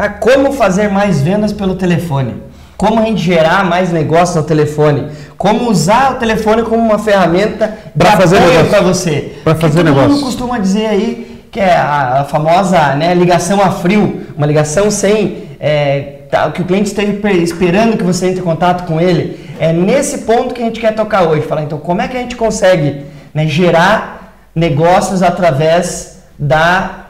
Ah, como fazer mais vendas pelo telefone? Como a gente gerar mais negócios no telefone? Como usar o telefone como uma ferramenta para fazer para você? Para fazer todo negócio. Todo mundo costuma dizer aí que é a, famosa né, ligação a frio, uma ligação sem é, tá, que o cliente esteja esperando que você entre em contato com ele. É nesse ponto que a gente quer tocar hoje. Falar então como é que a gente consegue né, gerar negócios através da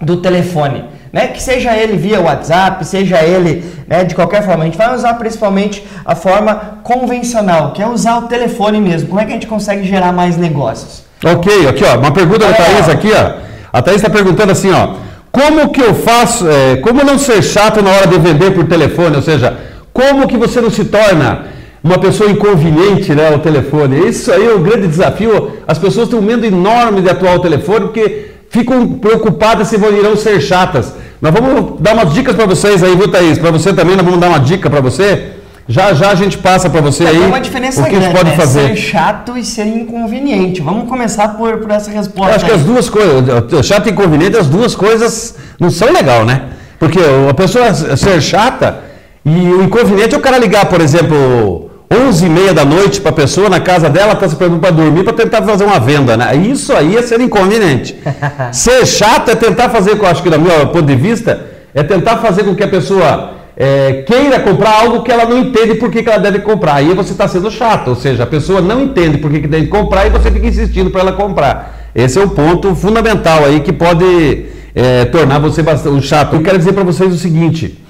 do telefone né? Que seja ele via WhatsApp, seja ele né, de qualquer forma. A gente vai usar principalmente a forma convencional, que é usar o telefone mesmo. Como é que a gente consegue gerar mais negócios? Ok, aqui ó, uma pergunta da Thaís aqui, ó. A Thaís está perguntando assim, ó. Como que eu faço, é, como não ser chato na hora de vender por telefone? Ou seja, como que você não se torna uma pessoa inconveniente né, ao telefone? Isso aí é um grande desafio. As pessoas têm um medo enorme de atuar ao telefone porque ficam preocupadas se vão irão ser chatas. Nós vamos dar umas dicas para vocês aí, viu, Thaís? Para você também, nós vamos dar uma dica para você. Já já a gente passa para você é, aí. Uma diferença o que grande, a gente pode né? fazer. Ser chato e ser inconveniente. Vamos começar por, por essa resposta. Eu acho aí. que as duas coisas, chato e inconveniente, as duas coisas não são legal, né? Porque a pessoa ser chata e o inconveniente é o cara ligar, por exemplo, 11 e meia da noite para a pessoa na casa dela, está se preparando para dormir, para tentar fazer uma venda. Né? Isso aí é ser inconveniente. ser chato é tentar fazer, eu acho que do meu ponto de vista, é tentar fazer com que a pessoa é, queira comprar algo que ela não entende por que, que ela deve comprar. Aí você está sendo chato, ou seja, a pessoa não entende por que, que deve comprar e você fica insistindo para ela comprar. Esse é o ponto fundamental aí que pode é, tornar você bastante chato. Eu quero dizer para vocês o seguinte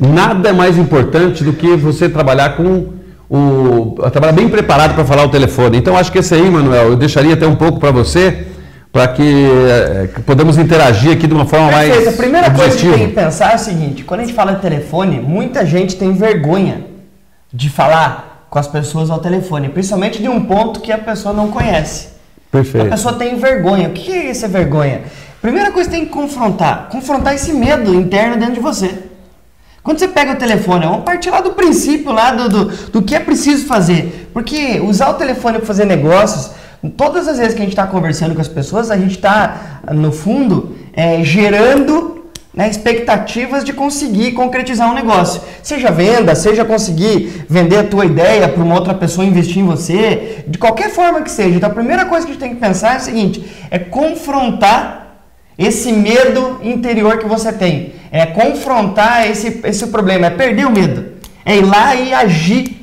nada é mais importante do que você trabalhar com o. trabalhar bem preparado para falar o telefone. Então acho que esse aí, Manuel, eu deixaria até um pouco para você, para que, que podemos interagir aqui de uma forma Perfeito. mais. A primeira objetiva. coisa que tem que pensar é o seguinte: quando a gente fala de telefone, muita gente tem vergonha de falar com as pessoas ao telefone, principalmente de um ponto que a pessoa não conhece. Perfeito. A pessoa tem vergonha. O que é essa vergonha? Primeira coisa que tem que confrontar, confrontar esse medo interno dentro de você. Quando você pega o telefone, vamos partir lá do princípio, lá do, do, do que é preciso fazer. Porque usar o telefone para fazer negócios, todas as vezes que a gente está conversando com as pessoas, a gente está, no fundo, é, gerando né, expectativas de conseguir concretizar um negócio. Seja venda, seja conseguir vender a tua ideia para uma outra pessoa investir em você, de qualquer forma que seja. Então a primeira coisa que a gente tem que pensar é o seguinte, é confrontar esse medo interior que você tem. É confrontar esse, esse problema, é perder o medo. É ir lá e agir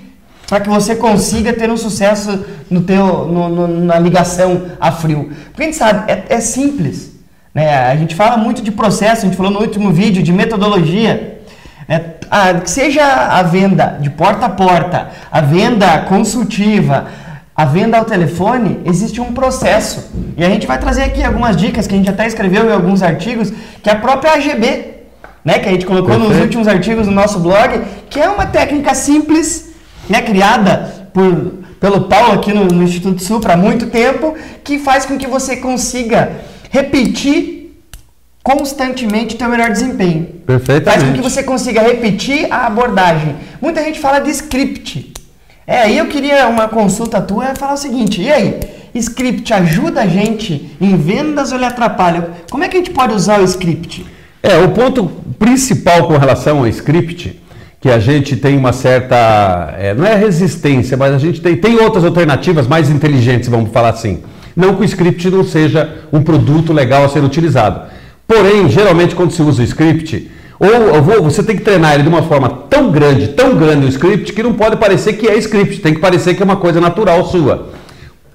para que você consiga ter um sucesso no teu, no, no, na ligação a frio. Porque a gente sabe, é, é simples. Né? A gente fala muito de processo, a gente falou no último vídeo de metodologia. É, a, seja a venda de porta a porta, a venda consultiva, a venda ao telefone, existe um processo. E a gente vai trazer aqui algumas dicas que a gente até escreveu em alguns artigos, que a própria AGB, né, que a gente colocou Perfeito. nos últimos artigos no nosso blog, que é uma técnica simples, né, criada por, pelo Paulo aqui no, no Instituto Sul há muito tempo, que faz com que você consiga repetir constantemente o teu melhor desempenho. Perfeitamente. Faz com que você consiga repetir a abordagem. Muita gente fala de script. É, aí eu queria uma consulta tua e falar o seguinte, e aí, script ajuda a gente em vendas ou ele atrapalha? Como é que a gente pode usar o script? É, o ponto principal com relação ao script, que a gente tem uma certa, é, não é resistência, mas a gente tem, tem outras alternativas mais inteligentes, vamos falar assim. Não que o script não seja um produto legal a ser utilizado. Porém, geralmente quando se usa o script, ou você tem que treinar ele de uma forma tão grande, tão grande o script, que não pode parecer que é script, tem que parecer que é uma coisa natural sua.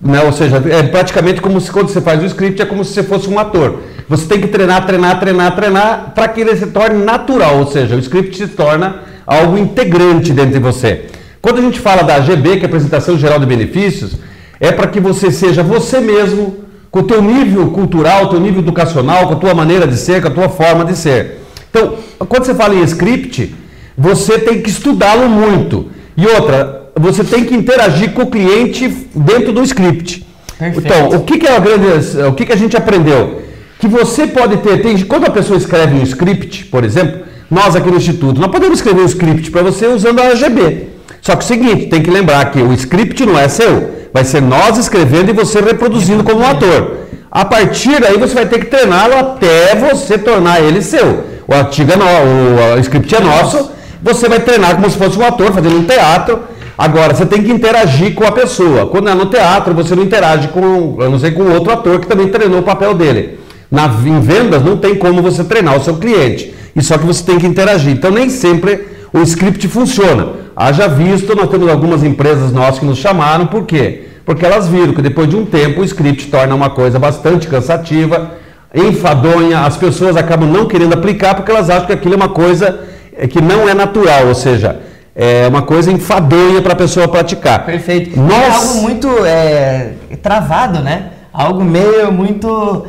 Né? Ou seja, é praticamente como se quando você faz o script, é como se você fosse um ator. Você tem que treinar, treinar, treinar, treinar, para que ele se torne natural, ou seja, o script se torna algo integrante dentro de você. Quando a gente fala da AGB, que é a apresentação geral de benefícios, é para que você seja você mesmo, com o teu nível cultural, teu nível educacional, com a tua maneira de ser, com a tua forma de ser. Então, quando você fala em script, você tem que estudá-lo muito. E outra, você tem que interagir com o cliente dentro do script. Perfeito. Então, o que, que é a grande, o que, que a gente aprendeu? Que você pode ter, tem, quando a pessoa escreve um script, por exemplo, nós aqui no Instituto, nós podemos escrever um script para você usando a AGB. Só que o seguinte, tem que lembrar que o script não é seu, vai ser nós escrevendo e você reproduzindo como um ator. A partir daí você vai ter que treiná-lo até você tornar ele seu. o artigo é no, o, script é nosso, você vai treinar como se fosse um ator fazendo um teatro. Agora, você tem que interagir com a pessoa. Quando é no teatro, você não interage com, eu não sei, com outro ator que também treinou o papel dele. Na, em vendas, não tem como você treinar o seu cliente. E só que você tem que interagir. Então, nem sempre o script funciona. Haja visto, nós temos algumas empresas nossas que nos chamaram, por quê? Porque elas viram que depois de um tempo o script torna uma coisa bastante cansativa, enfadonha, as pessoas acabam não querendo aplicar porque elas acham que aquilo é uma coisa é, que não é natural, ou seja, é uma coisa enfadonha para a pessoa praticar. Perfeito. Nós... É algo muito é, travado, né? Algo meio muito.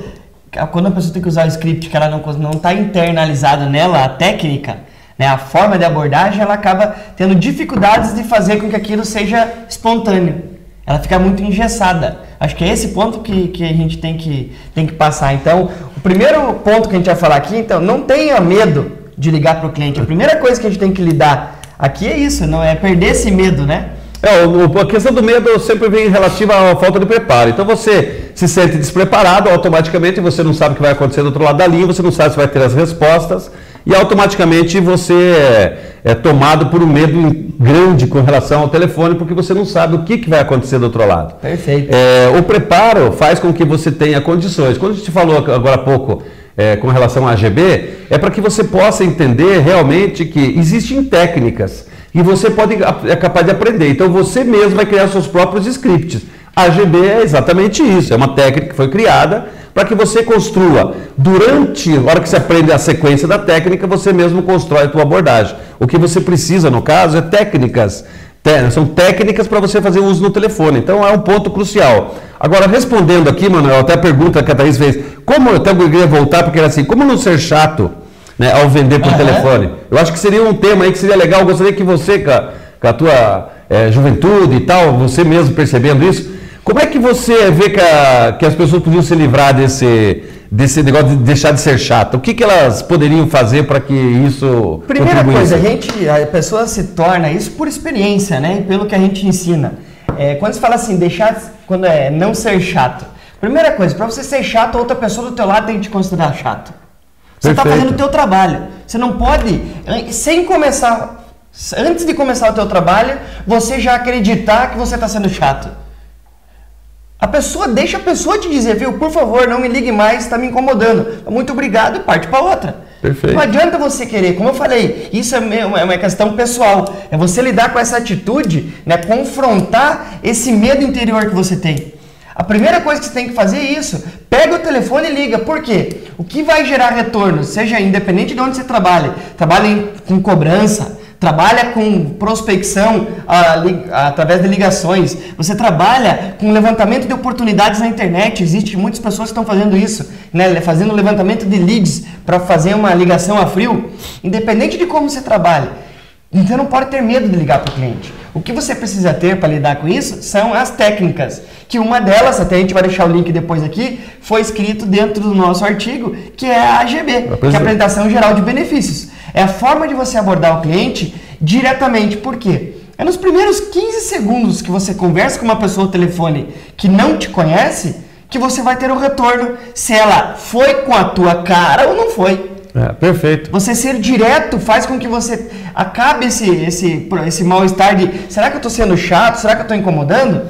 Quando a pessoa tem que usar o script que ela não está internalizado nela, a técnica, né, a forma de abordagem, ela acaba tendo dificuldades de fazer com que aquilo seja espontâneo. Ela fica muito engessada. Acho que é esse ponto que, que a gente tem que, tem que passar. Então, o primeiro ponto que a gente vai falar aqui, então, não tenha medo de ligar para o cliente. A primeira coisa que a gente tem que lidar aqui é isso, não é perder esse medo, né? É, o, a questão do medo sempre vem relativa à falta de preparo. Então você se sente despreparado, automaticamente você não sabe o que vai acontecer do outro lado da linha, você não sabe se vai ter as respostas e automaticamente você é, é, tomado por um medo grande com relação ao telefone, porque você não sabe o que, que vai acontecer do outro lado. Perfeito. É, o preparo faz com que você tenha condições. Quando a gente falou agora há pouco é, com relação à AGB, é para que você possa entender realmente que existem técnicas e você pode é capaz de aprender. Então você mesmo vai criar seus próprios scripts. A AGB é exatamente isso, é uma técnica que foi criada para que você construa. Durante, a hora que você aprende a sequência da técnica, você mesmo constrói a tua abordagem. O que você precisa, no caso, é técnicas. São técnicas para você fazer uso no telefone. Então é um ponto crucial. Agora, respondendo aqui, Manuel, até a pergunta que a Thaís fez, como eu até queria voltar, porque era assim, como não ser chato né, ao vender por telefone? Eu acho que seria um tema aí que seria legal. Eu gostaria que você, com a, com a tua é, juventude e tal, você mesmo percebendo isso, como é que você vê que, a, que as pessoas podiam se livrar desse, desse negócio de deixar de ser chata? O que, que elas poderiam fazer para que isso. Primeira coisa, a gente, a pessoa se torna isso por experiência, né? Pelo que a gente ensina. É, quando se fala assim, deixar, quando é não ser chato. Primeira coisa, para você ser chato, outra pessoa do teu lado tem que te considerar chato. Você está fazendo o teu trabalho. Você não pode, sem começar, antes de começar o teu trabalho, você já acreditar que você está sendo chato. A pessoa deixa a pessoa te dizer, viu, por favor, não me ligue mais, está me incomodando. Muito obrigado e parte para outra. Perfeito. Não adianta você querer, como eu falei, isso é, é uma questão pessoal. É você lidar com essa atitude, né, confrontar esse medo interior que você tem. A primeira coisa que você tem que fazer é isso. Pega o telefone e liga. Por quê? O que vai gerar retorno, seja independente de onde você trabalha, trabalha com cobrança, trabalha com prospecção a, a, através de ligações, você trabalha com levantamento de oportunidades na internet. Existem muitas pessoas que estão fazendo isso, né? fazendo levantamento de leads para fazer uma ligação a frio. Independente de como você trabalha, você não pode ter medo de ligar para o cliente. O que você precisa ter para lidar com isso são as técnicas, que uma delas, até a gente vai deixar o link depois aqui, foi escrito dentro do nosso artigo, que é a AGB, que é a Apresentação Geral de Benefícios. É a forma de você abordar o cliente diretamente. Por quê? É nos primeiros 15 segundos que você conversa com uma pessoa no telefone que não te conhece, que você vai ter o retorno se ela foi com a tua cara ou não foi. É, perfeito. Você ser direto faz com que você acabe esse, esse, esse mal-estar de será que eu estou sendo chato? Será que eu estou incomodando?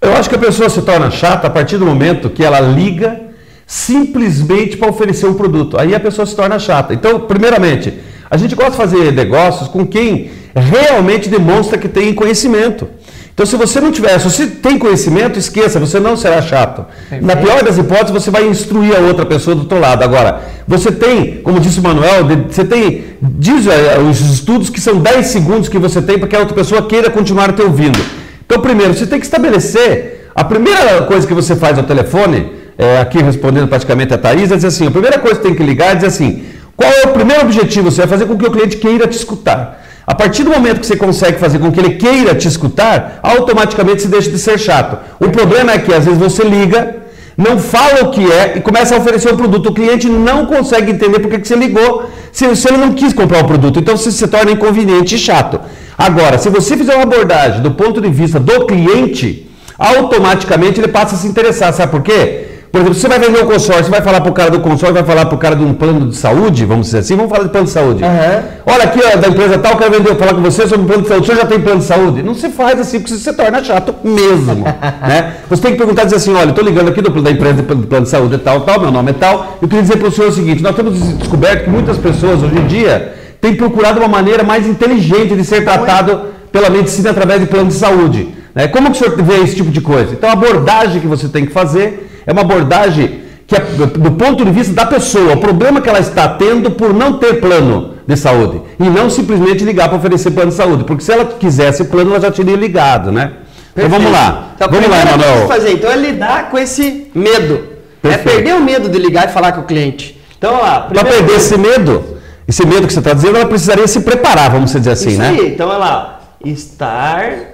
Eu acho que a pessoa se torna chata a partir do momento que ela liga simplesmente para oferecer um produto. Aí a pessoa se torna chata. Então, primeiramente, a gente gosta de fazer negócios com quem realmente demonstra que tem conhecimento. Então, se você não tiver, se você tem conhecimento, esqueça, você não será chato. Perfeito. Na pior das hipóteses, você vai instruir a outra pessoa do outro lado. Agora, você tem, como disse o Manuel, você tem, diz é, os estudos que são 10 segundos que você tem para que a outra pessoa queira continuar te ouvindo. Então, primeiro, você tem que estabelecer, a primeira coisa que você faz ao telefone, é, aqui respondendo praticamente a Thaís, é dizer assim, a primeira coisa que tem que ligar é dizer assim, qual é o primeiro objetivo? Você vai fazer com que o cliente queira te escutar. A partir do momento que você consegue fazer com que ele queira te escutar, automaticamente você deixa de ser chato. O problema é que às vezes você liga, não fala o que é e começa a oferecer o produto. O cliente não consegue entender porque que você ligou se, se ele não quis comprar o produto. Então você se torna inconveniente e chato. Agora, se você fizer uma abordagem do ponto de vista do cliente, automaticamente ele passa a se interessar. Sabe por quê? Por exemplo, você vai vender um consórcio, você vai falar para o cara do consórcio, vai falar para o cara de um plano de saúde, vamos dizer assim, vamos falar de plano de saúde. Aham. Olha aqui, ó, da empresa tal, quero vender, falar com você sobre plano de saúde. O senhor já tem plano de saúde? Não se faz assim, porque você se torna chato mesmo. né? Você tem que perguntar e dizer assim, olha, estou ligando aqui do, da empresa do plano de saúde é tal, tal, meu nome é tal. Eu queria dizer para o senhor o seguinte, nós temos descoberto que muitas pessoas hoje em dia têm procurado uma maneira mais inteligente de ser tratado pela medicina através de plano de saúde. Né? Como que o senhor vê esse tipo de coisa? Então a abordagem que você tem que fazer é uma abordagem que é do ponto de vista da pessoa, o problema que ela está tendo por não ter plano de saúde e não simplesmente ligar para oferecer plano de saúde, porque se ela quisesse plano, ela já teria ligado, né? Então vamos lá. Então, vamos lá, Emanuel. que fazer então é lidar com esse medo. É Perfeito. perder o medo de ligar e falar com o cliente. Então, lá. Para perder coisa- esse medo, esse medo que você está dizendo, ela precisaria se preparar, vamos dizer assim, Isso né? aí, então olha lá. Estar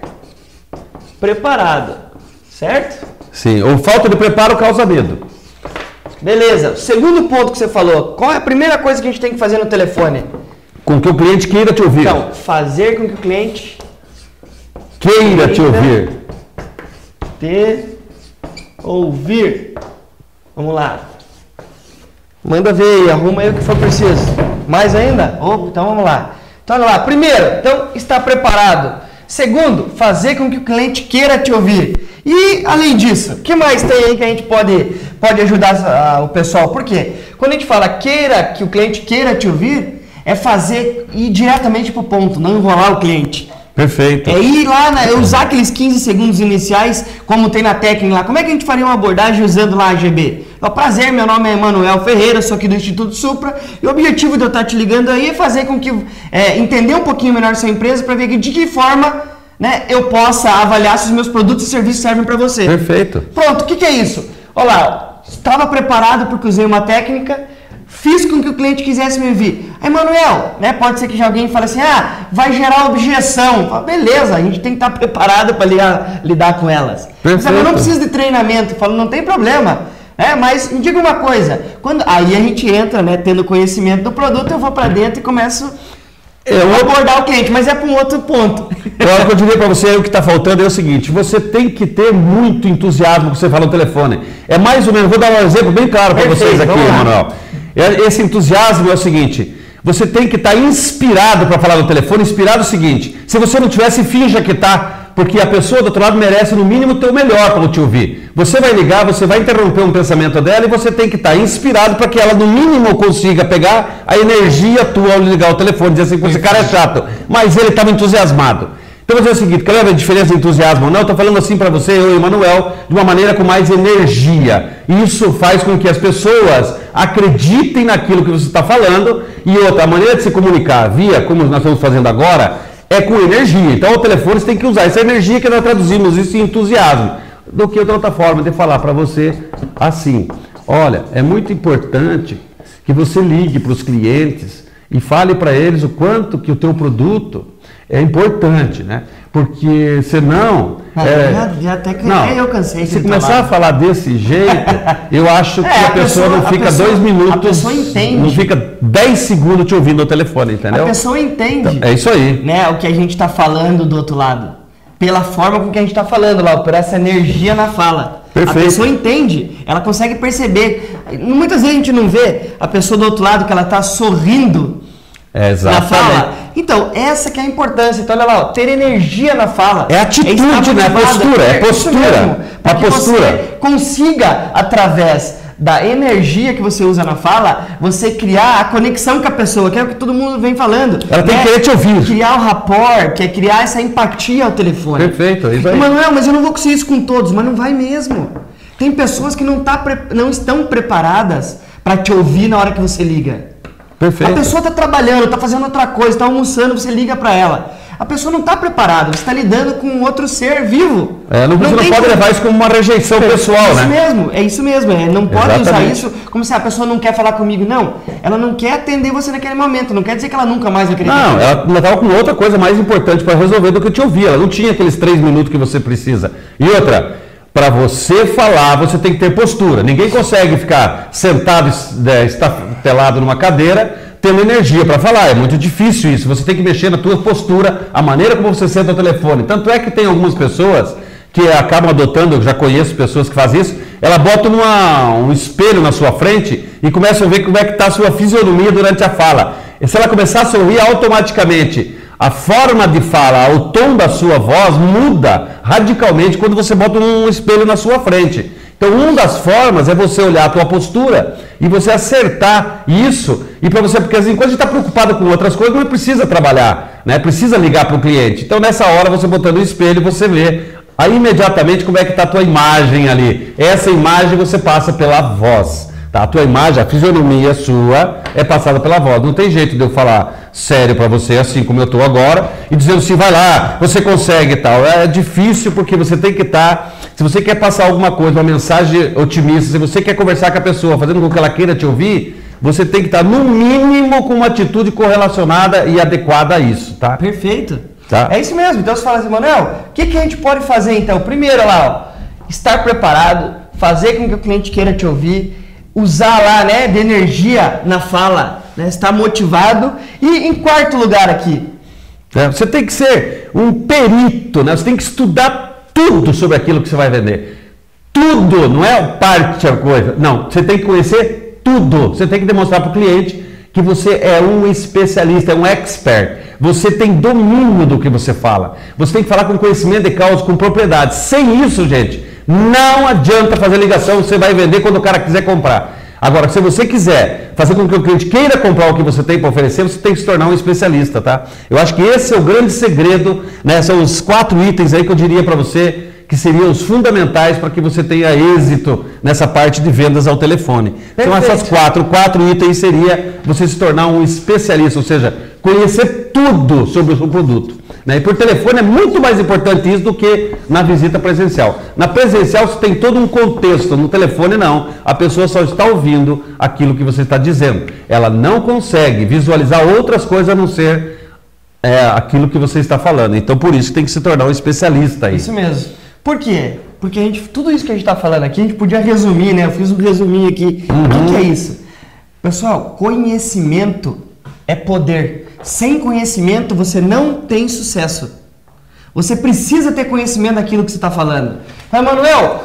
preparado. Certo? Sim, ou falta de preparo causa medo. Beleza. Segundo ponto que você falou. Qual é a primeira coisa que a gente tem que fazer no telefone? Com que o cliente queira te ouvir. Então, fazer com que o cliente queira te ouvir. te ouvir. Vamos lá. Manda ver aí, arruma aí o que for preciso. Mais ainda? Opa, então vamos lá. Então olha lá. Primeiro, então está preparado. Segundo, fazer com que o cliente queira te ouvir. E além disso, o que mais tem aí que a gente pode, pode ajudar ah, o pessoal? Por quê? Quando a gente fala queira que o cliente queira te ouvir, é fazer ir diretamente para o ponto, não enrolar o cliente. Perfeito. É ir lá, na, usar aqueles 15 segundos iniciais, como tem na técnica lá. Como é que a gente faria uma abordagem usando lá a GB? Ó, prazer, meu nome é Emanuel Ferreira, sou aqui do Instituto Supra. E o objetivo de eu estar te ligando aí é fazer com que, é, entender um pouquinho melhor sua empresa para ver de que forma né, eu possa avaliar se os meus produtos e serviços servem para você. Perfeito. Pronto, o que, que é isso? Olha lá, estava preparado porque usei uma técnica, fiz com que o cliente quisesse me ouvir. Aí, Manuel, né, pode ser que já alguém fale assim, ah, vai gerar objeção. Fala, Beleza, a gente tem que estar preparado para lidar, com elas. Mas Perfeito. eu não preciso de treinamento. Falo, não tem problema. É, mas me diga uma coisa, quando aí a gente entra, né, tendo conhecimento do produto, eu vou para dentro e começo A outro- abordar o cliente, mas é para um outro ponto. Que eu diria para você, o que está faltando é o seguinte: você tem que ter muito entusiasmo quando você fala no telefone. É mais ou menos, vou dar um exemplo bem claro para vocês aqui. Emanuel. É- Esse entusiasmo é o seguinte: você tem que estar inspirado para falar no telefone. Inspirado é o seguinte: se você não tivesse, finja que está. Porque a pessoa do outro lado merece, no mínimo, o teu melhor para te ouvir. Você vai ligar, você vai interromper um pensamento dela e você tem que estar inspirado para que ela, no mínimo, consiga pegar a energia tua ao ligar o telefone. Dizer assim, esse cara é chato. Mas ele estava entusiasmado. Então, vou dizer o seguinte: ver a diferença de entusiasmo ou não? Estou falando assim para você, eu e Emanuel, de uma maneira com mais energia. Isso faz com que as pessoas acreditem naquilo que você está falando. E outra, a maneira de se comunicar via, como nós estamos fazendo agora, é com energia. Então, o telefone você tem que usar essa energia que nós traduzimos isso em entusiasmo. Do que outra, outra forma de falar para você assim: olha, é muito importante que você ligue para os clientes e fale para eles o quanto que o teu produto é importante, né? Porque senão. Ah, é, até que- não, eu cansei de Se começar a falar desse jeito, eu acho que É, a, a pessoa, pessoa- não fica pessoa- dois minutos. a pessoa entende. Não fica dez segundos te ouvindo no telefone, entendeu? A pessoa entende. É isso aí. né, o que a gente está falando do outro lado. Pela forma com que a gente está falando lá, por essa energia na fala. Perfeito. A pessoa entende, ela consegue perceber. Muitas vezes a gente não vê a pessoa do outro lado que ela está sorrindo É, na fala. Então, essa que é a importância. Então, olha lá, ó, ter energia na fala. É atitude, estar né? Postura, é isso postura. É para que postura. você consiga, através da energia que você usa na fala, você criar a conexão com a pessoa, que é o que todo mundo vem falando. Ela tem né? que querer te ouvir. Criar o rapport, que é criar essa empatia ao telefone. Perfeito, é isso aí. Manuel, mas eu não vou conseguir isso com todos, mas não vai mesmo. Tem pessoas que não, tá não estão preparadas para te ouvir na hora que você liga. Perfeito. A pessoa está trabalhando, está fazendo outra coisa, está almoçando, você liga para ela. A pessoa não está preparada, você está lidando com outro ser vivo. É, não, não tem pode levar isso como uma rejeição pessoal, é isso né? mesmo, é isso mesmo. É, não pode usar Exatamente. isso como se a pessoa não quer falar comigo. Não, ela não quer atender você naquele momento. Não quer dizer que ela nunca mais vai querer. Não, atender. ela estava com outra coisa mais importante para resolver do que te ouvir. Ela não tinha aqueles três minutos que você precisa. E outra, para você falar, você tem que ter postura. Ninguém consegue ficar sentado, es- é, estatelado numa cadeira, tendo energia para falar. É muito difícil isso. Você tem que mexer na tua postura, a maneira como você senta ao telefone. Tanto é que tem algumas pessoas que acabam adotando, eu já conheço pessoas que fazem isso, ela bota numa, um espelho na sua frente e começa a ver como é que está a sua fisionomia durante a fala. E se ela começar a sorrir automaticamente, a forma de fala, o tom da sua voz muda radicalmente quando você bota um espelho na sua frente. Então, uma das formas é você olhar a tua postura e você acertar isso. E para você, porque assim, quando a gente está preocupado com outras coisas, não precisa trabalhar, né? Precisa ligar para o cliente. Então, nessa hora, você botando o espelho, você vê aí imediatamente como é que está a tua imagem ali. Essa imagem você passa pela voz. Tá? A tua imagem, a fisionomia sua é passada pela voz. Não tem jeito de eu falar sério para você, assim como eu estou agora, e dizendo assim, vai lá, você consegue e tal. É difícil porque você tem que estar. Tá, se você quer passar alguma coisa, uma mensagem otimista, se você quer conversar com a pessoa, fazendo com que ela queira te ouvir, você tem que estar, tá, no mínimo, com uma atitude correlacionada e adequada a isso, tá? Perfeito. Tá. É isso mesmo. Então você fala assim, Manuel, o que, que a gente pode fazer então? Primeiro lá, ó, estar preparado, fazer com que o cliente queira te ouvir usar lá, né, de energia na fala, né, estar motivado. E em quarto lugar aqui, é, você tem que ser um perito, né? Você tem que estudar tudo sobre aquilo que você vai vender. Tudo, não é parte da coisa. Não, você tem que conhecer tudo. Você tem que demonstrar para o cliente que você é um especialista, é um expert. Você tem domínio do que você fala. Você tem que falar com conhecimento de causa, com propriedade. Sem isso, gente, não adianta fazer ligação, você vai vender quando o cara quiser comprar. Agora, se você quiser fazer com que o cliente queira comprar o que você tem para oferecer, você tem que se tornar um especialista, tá? Eu acho que esse é o grande segredo, né? São os quatro itens aí que eu diria para você que seriam os fundamentais para que você tenha êxito nessa parte de vendas ao telefone. Perfeito. Então essas quatro, quatro itens seria você se tornar um especialista, ou seja, conhecer tudo sobre o seu produto. Né? E por telefone é muito mais importante isso do que na visita presencial. Na presencial você tem todo um contexto, no telefone não. A pessoa só está ouvindo aquilo que você está dizendo. Ela não consegue visualizar outras coisas a não ser é, aquilo que você está falando. Então por isso tem que se tornar um especialista aí. Isso mesmo. Por quê? Porque a gente, tudo isso que a gente está falando aqui, a gente podia resumir, né? Eu fiz um resuminho aqui. Uhum. O que, que é isso? Pessoal, conhecimento é poder. Sem conhecimento você não tem sucesso. Você precisa ter conhecimento daquilo que você está falando. Mas, Manuel,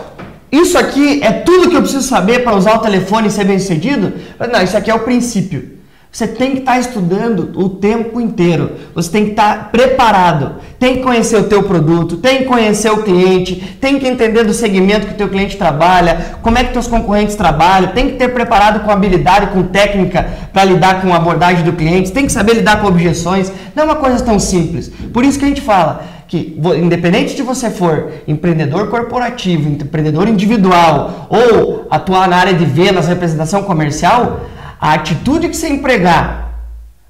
isso aqui é tudo que eu preciso saber para usar o telefone e ser bem sucedido? Não, isso aqui é o princípio. Você tem que estar tá estudando o tempo inteiro. Você tem que estar tá preparado. Tem que conhecer o teu produto, tem que conhecer o cliente, tem que entender do segmento que o teu cliente trabalha, como é que teus concorrentes trabalham, tem que ter preparado com habilidade, com técnica para lidar com a abordagem do cliente, tem que saber lidar com objeções. Não é uma coisa tão simples. Por isso que a gente fala que independente de você for empreendedor corporativo, empreendedor individual ou atuar na área de vendas, representação comercial, a atitude que você empregar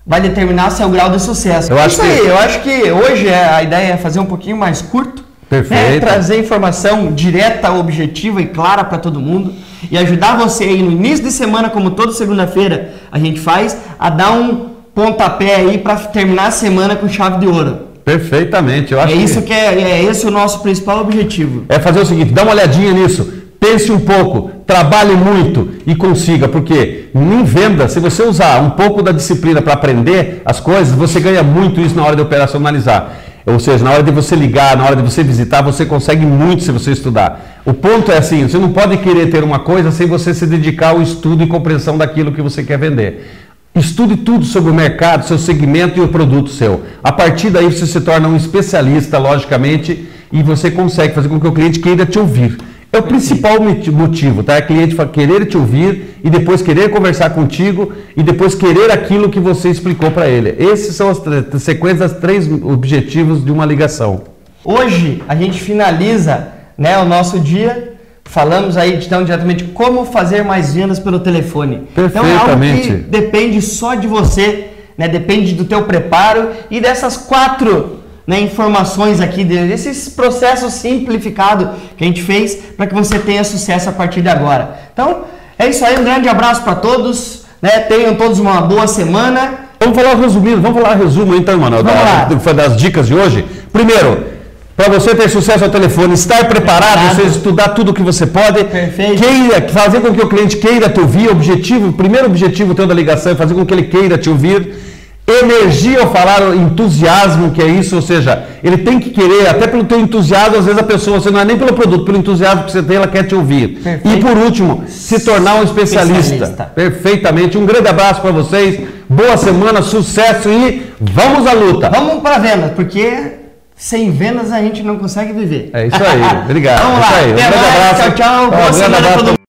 vai determinar seu grau de sucesso. Eu acho Isso que... aí, eu acho que hoje é, a ideia é fazer um pouquinho mais curto. Né? Perfeito. Né? Trazer informação direta, objetiva e clara para todo mundo e ajudar você aí no início de semana, como toda segunda-feira a gente faz, a dar um pontapé aí para terminar a semana com chave de ouro. Perfeitamente, eu acho. É isso que, que é, é esse o nosso principal objetivo. É fazer o seguinte, dá uma olhadinha nisso. Pense um pouco, trabalhe muito e consiga, porque em venda, se você usar um pouco da disciplina para aprender as coisas, você ganha muito isso na hora de operacionalizar. Ou seja, na hora de você ligar, na hora de você visitar, você consegue muito se você estudar. O ponto é assim: você não pode querer ter uma coisa sem você se dedicar ao estudo e compreensão daquilo que você quer vender. Estude tudo sobre o mercado, seu segmento e o produto seu. A partir daí você se torna um especialista, logicamente, e você consegue fazer com que o cliente queira te ouvir. É o principal motivo, tá? É cliente querer te ouvir e depois querer conversar contigo e depois querer aquilo que você explicou para ele. Esses são as sequências três objetivos de uma ligação. Hoje a gente finaliza, né, o nosso dia. Falamos aí então diretamente como fazer mais vendas pelo telefone. Perfeitamente. Então é algo que depende só de você, né? Depende do teu preparo e dessas quatro né, informações aqui desses processos simplificados que a gente fez para que você tenha sucesso a partir de agora. Então, é isso aí, um grande abraço para todos, né? Tenham todos uma boa semana. Vamos falar resumindo, vamos falar resumo então, mano, da, das dicas de hoje. Primeiro, para você ter sucesso ao telefone, estar preparado, preparado. você estudar tudo o que você pode, Perfeito. Queira, fazer com que o cliente queira te ouvir, objetivo, o primeiro objetivo teu da ligação é fazer com que ele queira te ouvir Energia ao falar, entusiasmo, que é isso, ou seja, ele tem que querer, até pelo teu entusiasmo, às vezes a pessoa, você não é nem pelo produto, pelo entusiasmo que você tem, ela quer te ouvir. Perfeito. E por último, se tornar um especialista. Especialista. Perfeitamente. Um grande abraço para vocês, boa semana, sucesso e vamos à luta. Vamos para vendas, porque sem vendas a gente não consegue viver. É isso aí, obrigado. Vamos É lá, aí. Um grande abraço. tchau, tchau, boa semana a todo